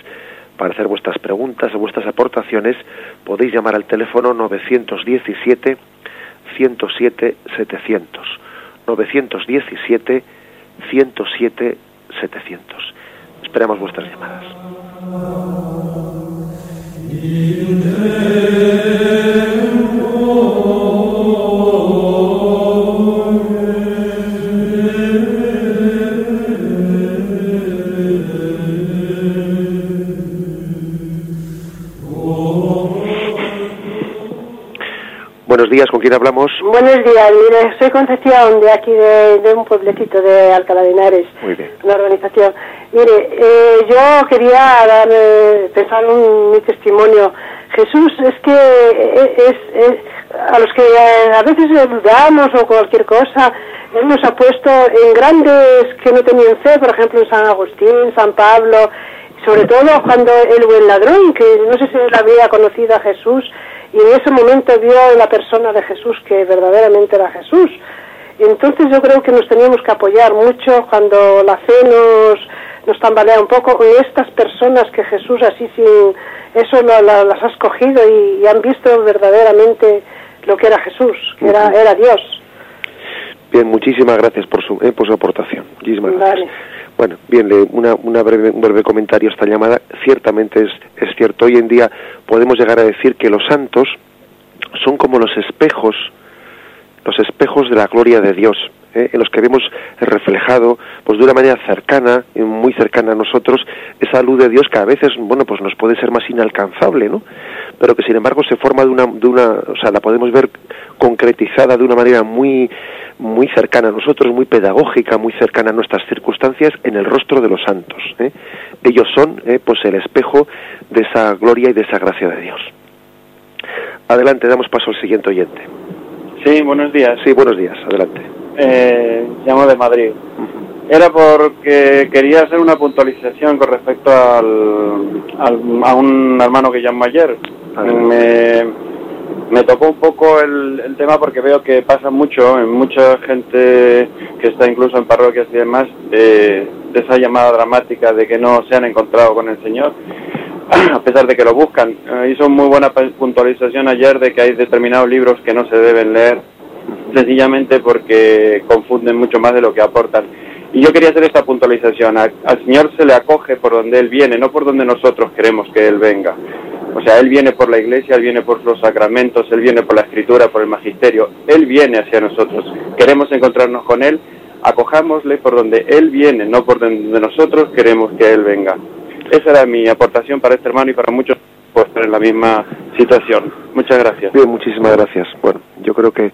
[SPEAKER 1] para hacer vuestras preguntas o vuestras aportaciones, podéis llamar al teléfono 917 107 700. 917 107 700. Esperamos vuestras llamadas. Buenos días, ¿con quién hablamos?
[SPEAKER 2] Buenos días, mire, soy Concepción, de aquí, de, un pueblecito de Alcalá de Henares.
[SPEAKER 1] Muy bien.
[SPEAKER 2] Una organización. Mire, eh, yo quería dar, eh, pensar un, mi testimonio. Jesús es que eh, es, a los que a veces dudamos o cualquier cosa, Él nos ha puesto en grandes que no tenían fe, por ejemplo en San Agustín, San Pablo, sobre todo cuando el buen ladrón, que no sé si él había conocido a Jesús, y en ese momento vio la persona de Jesús que verdaderamente era Jesús. Entonces yo creo que nos teníamos que apoyar mucho cuando la fe nos, nos tambalea un poco en estas personas que Jesús así sin, eso las has cogido y, han visto verdaderamente lo que era Jesús, que era, era Dios.
[SPEAKER 1] Bien, muchísimas gracias por su, eh, por su aportación. Muchísimas gracias. Bueno, bien, una, una breve, un breve comentario a esta llamada. Ciertamente es, es cierto, hoy en día podemos llegar a decir que los santos son como los espejos, los espejos de la gloria de Dios. ¿Eh? en los que vemos reflejado pues de una manera cercana muy cercana a nosotros esa luz de Dios que a veces bueno pues nos puede ser más inalcanzable no pero que sin embargo se forma de una de una o sea la podemos ver concretizada de una manera muy muy cercana a nosotros muy pedagógica muy cercana a nuestras circunstancias en el rostro de los santos ¿eh? ellos son ¿eh? pues el espejo de esa gloria y de esa gracia de Dios adelante damos paso al siguiente oyente
[SPEAKER 3] sí buenos días
[SPEAKER 1] sí buenos días adelante
[SPEAKER 3] eh, llamo de Madrid. Era porque quería hacer una puntualización con respecto al, a un hermano que llamó ayer. Me, me tocó un poco el, tema porque veo que pasa mucho en mucha gente que está incluso en parroquias y demás de esa llamada dramática de que no se han encontrado con el Señor (clears throat) a pesar de que lo buscan. Eh, hizo muy buena puntualización ayer de que hay determinados libros que no se deben leer sencillamente porque confunden mucho más de lo que aportan. Y yo quería hacer esta puntualización. al Señor se le acoge por donde Él viene, no por donde nosotros queremos que Él venga. O sea, Él viene por la iglesia, Él viene por los sacramentos, Él viene por la escritura, por el magisterio. Él viene hacia nosotros. Queremos encontrarnos con Él, acojámosle por donde Él viene, no por donde nosotros queremos que Él venga. Esa era mi aportación para este hermano y para muchos estar en la misma situación. Muchas gracias.
[SPEAKER 1] Bien, muchísimas gracias. Bueno, yo creo que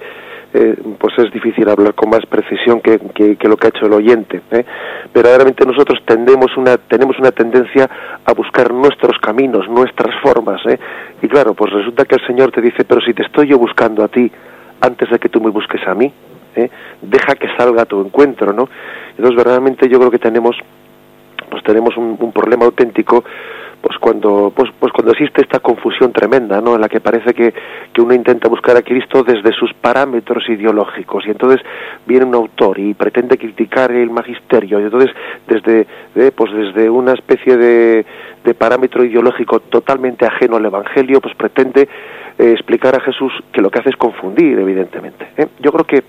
[SPEAKER 1] eh, pues es difícil hablar con más precisión que, lo que ha hecho el oyente. ¿eh? Verdaderamente nosotros tendemos una, tenemos una tendencia a buscar nuestros caminos, nuestras formas. ¿eh? Y claro, pues resulta que el Señor te dice, pero si te estoy yo buscando a ti antes de que tú me busques a mí, ¿eh? deja que salga a tu encuentro, ¿no? Entonces verdaderamente yo creo que tenemos, pues tenemos un problema auténtico pues cuando pues, pues cuando existe esta confusión tremenda no en la que parece que, que uno intenta buscar a Cristo desde sus parámetros ideológicos. Y entonces viene un autor y pretende criticar el magisterio. Y entonces desde eh, pues desde una especie de, de parámetro ideológico totalmente ajeno al evangelio pues pretende eh, explicar a Jesús que lo que hace es confundir evidentemente ¿eh? yo creo que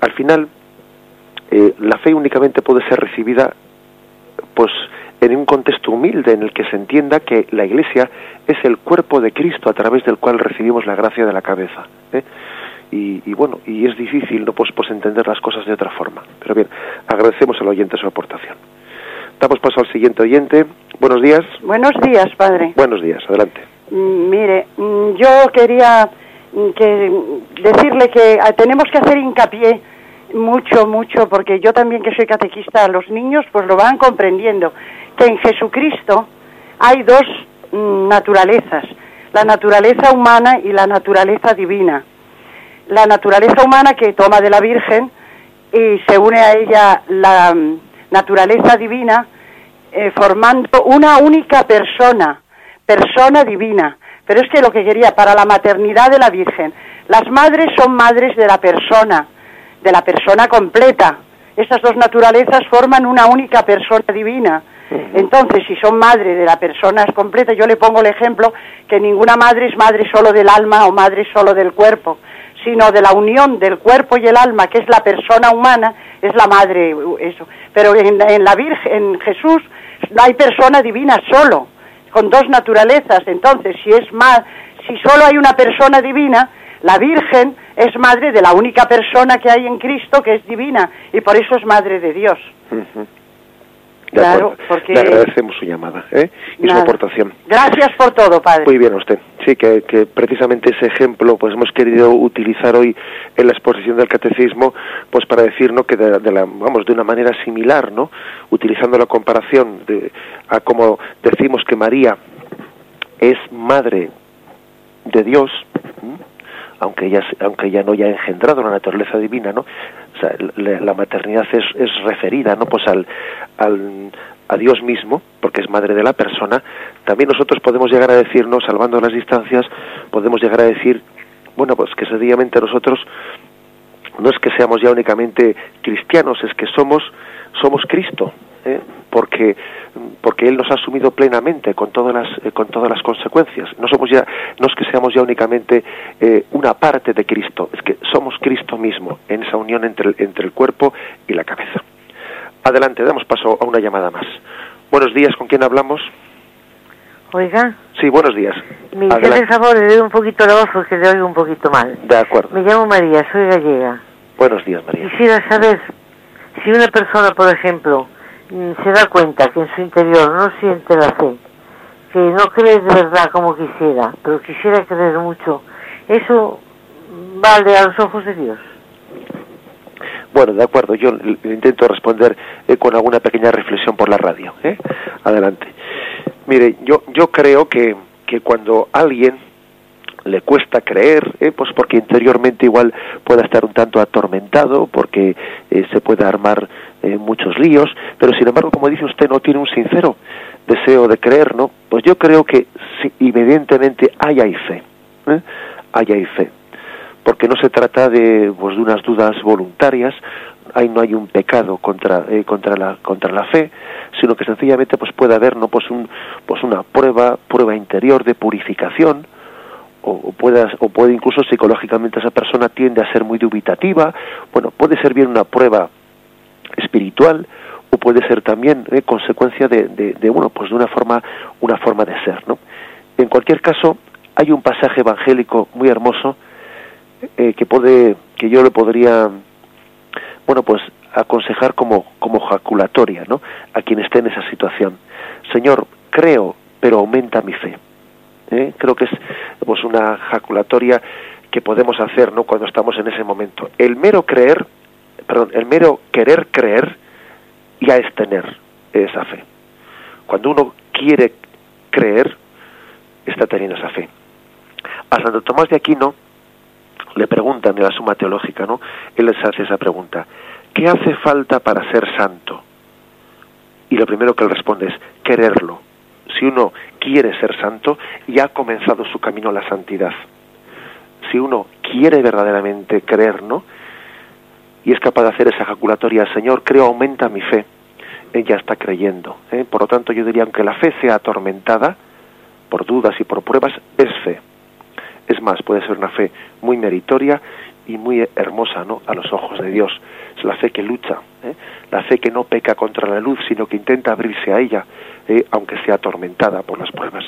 [SPEAKER 1] al final la fe únicamente puede ser recibida pues en un contexto humilde en el que se entienda que la Iglesia es el cuerpo de Cristo a través del cual recibimos la gracia de la cabeza. ¿eh? Y, bueno, y es difícil no pues, pues entender las cosas de otra forma. Pero bien, agradecemos al oyente su aportación. Damos paso al siguiente oyente. Buenos días.
[SPEAKER 4] Buenos días, padre.
[SPEAKER 1] Buenos días, adelante.
[SPEAKER 4] Mm, mire, mm, yo quería mm, que decirle que ah, tenemos que hacer hincapié mucho, mucho, porque yo también que soy catequista, los niños pues lo van comprendiendo que en Jesucristo hay dos mm, naturalezas, la naturaleza humana y la naturaleza divina. La naturaleza humana que toma de la Virgen y se une a ella la mm, naturaleza divina, eh, formando una única persona, persona divina. Pero es que lo que quería, para la maternidad de la Virgen, las madres son madres de la persona, de la persona completa. Esas dos naturalezas forman una única persona divina. Entonces, si son madre de la persona completa, yo le pongo el ejemplo que ninguna madre es madre solo del alma o madre solo del cuerpo, sino de la unión del cuerpo y el alma, que es la persona humana, es la madre, eso. Pero en, la Virgen, en Jesús, no hay persona divina solo, con dos naturalezas. Entonces, si es más, si solo hay una persona divina, la Virgen es madre de la única persona que hay en Cristo, que es divina, y por eso es madre de Dios
[SPEAKER 1] claro, porque... Le agradecemos su llamada ¿eh? y su aportación.
[SPEAKER 4] Gracias por todo, padre.
[SPEAKER 1] Muy bien, usted. Sí, que, que, precisamente ese ejemplo pues hemos querido utilizar hoy en la exposición del catecismo pues para decir ¿no? que de, la, vamos de una manera similar, ¿no? utilizando la comparación de, a como decimos que María es madre de Dios, aunque ella, aunque ella no haya engendrado la naturaleza divina, ¿no? O sea, la, maternidad es, es, referida, ¿no? Pues al, al, a Dios mismo, porque es madre de la persona, también nosotros podemos llegar a decirnos, salvando las distancias, podemos llegar a decir, bueno, pues que sencillamente nosotros no es que seamos ya únicamente cristianos, es que somos, somos Cristo, ¿eh? porque porque él nos ha asumido plenamente con todas las eh, con todas las consecuencias no somos ya no es que seamos ya únicamente eh, una parte de Cristo es que somos Cristo mismo en esa unión entre el, entre el cuerpo y la cabeza adelante damos paso a una llamada más buenos días con quién hablamos
[SPEAKER 5] Oiga.
[SPEAKER 1] Sí, buenos días.
[SPEAKER 5] Me el favor, le doy un poquito la voz porque le oigo un poquito mal.
[SPEAKER 1] De acuerdo.
[SPEAKER 5] Me llamo María, soy gallega.
[SPEAKER 1] Buenos días, María.
[SPEAKER 5] Quisiera saber si una persona, por ejemplo, mm, se da cuenta que en su interior no siente la fe, que no cree de verdad como quisiera, pero quisiera creer mucho, ¿eso vale a los ojos de Dios?
[SPEAKER 1] Bueno, de acuerdo, yo intento responder eh, con alguna pequeña reflexión por la radio. ¿eh? Adelante. Mire, yo, yo creo que, que cuando alguien le cuesta creer, ¿eh? pues porque interiormente igual pueda estar un tanto atormentado, porque eh, se puede armar eh, muchos líos, pero sin embargo, como dice usted, no tiene un sincero deseo de creer, ¿no? Pues yo creo que sí, evidentemente hay ahí fe, hay ahí fe, porque no se trata de, pues, de unas dudas voluntarias, ahí no hay un pecado contra eh, contra la contra la fe sino que sencillamente pues puede haber no pues un pues una prueba prueba interior de purificación o, puede, o puede incluso psicológicamente esa persona tiende a ser muy dubitativa bueno puede ser bien una prueba espiritual o puede ser también eh, consecuencia de, de, pues de una forma una forma de ser no en cualquier caso hay un pasaje evangélico muy hermoso eh, que puede que yo le podría bueno, pues aconsejar como, como jaculatoria, ¿no? A quien esté en esa situación. Señor, creo, pero aumenta mi fe. ¿Eh? Creo que es pues una jaculatoria que podemos hacer, ¿no? Cuando estamos en ese momento. El mero creer, perdón, el mero querer creer ya es tener esa fe. Cuando uno quiere creer, está teniendo esa fe. A Santo Tomás de Aquino le preguntan en la suma teológica, ¿no? Él les hace esa pregunta, ¿qué hace falta para ser santo? Y lo primero que él responde es quererlo. Si uno quiere ser santo, ya ha comenzado su camino a la santidad. Si uno quiere verdaderamente creer, ¿no? Y es capaz de hacer esa ejaculatoria, Señor, creo, aumenta mi fe, ella está creyendo. ¿eh? Por lo tanto, yo diría, aunque la fe sea atormentada por dudas y por pruebas, es fe es más, puede ser una fe muy meritoria y muy hermosa ¿no? a los ojos de Dios. Es la fe que lucha, ¿eh? la fe que no peca contra la luz, sino que intenta abrirse a ella, ¿eh? aunque sea atormentada por las pruebas.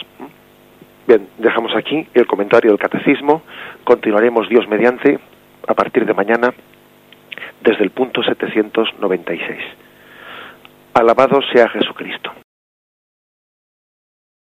[SPEAKER 1] Bien, dejamos aquí el comentario del catecismo. Continuaremos Dios mediante a partir de mañana desde el punto 796. Alabado sea Jesucristo.